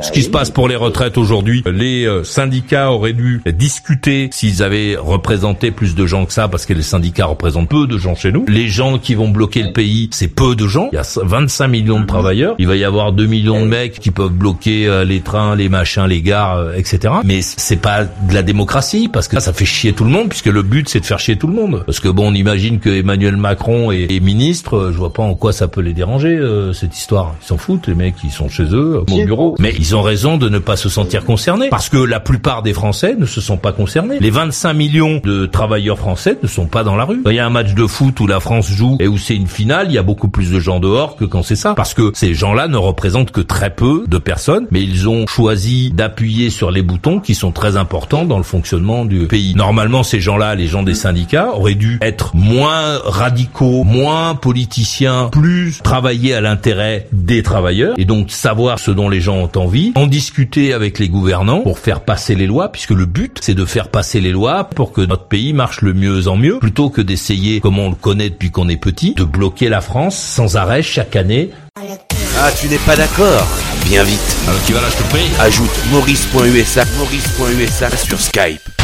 ce qui se passe pour les retraites aujourd'hui. Les euh, syndicats auraient dû discuter s'ils avaient représenté plus de gens que ça, parce que les syndicats représentent peu de gens chez nous. Les gens qui vont bloquer le pays, c'est peu de gens. Il y a 25 millions de travailleurs. Il va y avoir 2 millions de mecs qui peuvent bloquer euh, les trains, les machins, les gares, euh, etc. Mais c'est pas de la démocratie, parce que ça fait chier tout le monde, puisque le but c'est de faire chier tout le monde. Parce que bon, on imagine que Emmanuel Macron est, est ministre, je vois pas en quoi ça peut les déranger cette histoire. Ils s'en foutent, les mecs, ils sont chez eux, au bureau. Mais ils ont raison de ne pas se sentir concernés, parce que la plupart des Français ne se sont pas concernés. Les 25 millions de travailleurs français ne sont pas dans la rue. Il y a un match de foot où la France joue et où c'est une finale, il y a beaucoup plus de gens dehors que quand c'est ça. Parce que ces gens-là ne représentent que très peu de personnes, mais ils ont choisi d'appuyer sur les boutons qui sont très importants dans le fonctionnement du pays. Normalement, ces gens-là, les gens des syndicats, auraient dû être moins radicaux, moins politiciens, plus travailler à l'intérêt des travailleurs et donc savoir ce dont les gens ont envie, en discuter avec les gouvernants pour faire passer les lois, puisque le but c'est de faire passer les lois pour que notre pays marche le mieux en mieux, plutôt que d'essayer, comme on le connaît depuis qu'on est petit, de bloquer la France sans arrêt chaque année. Ah, tu n'es pas d'accord Bien vite. Alors qui va là, je te prie Ajoute maurice.usa, maurice.usa sur Skype.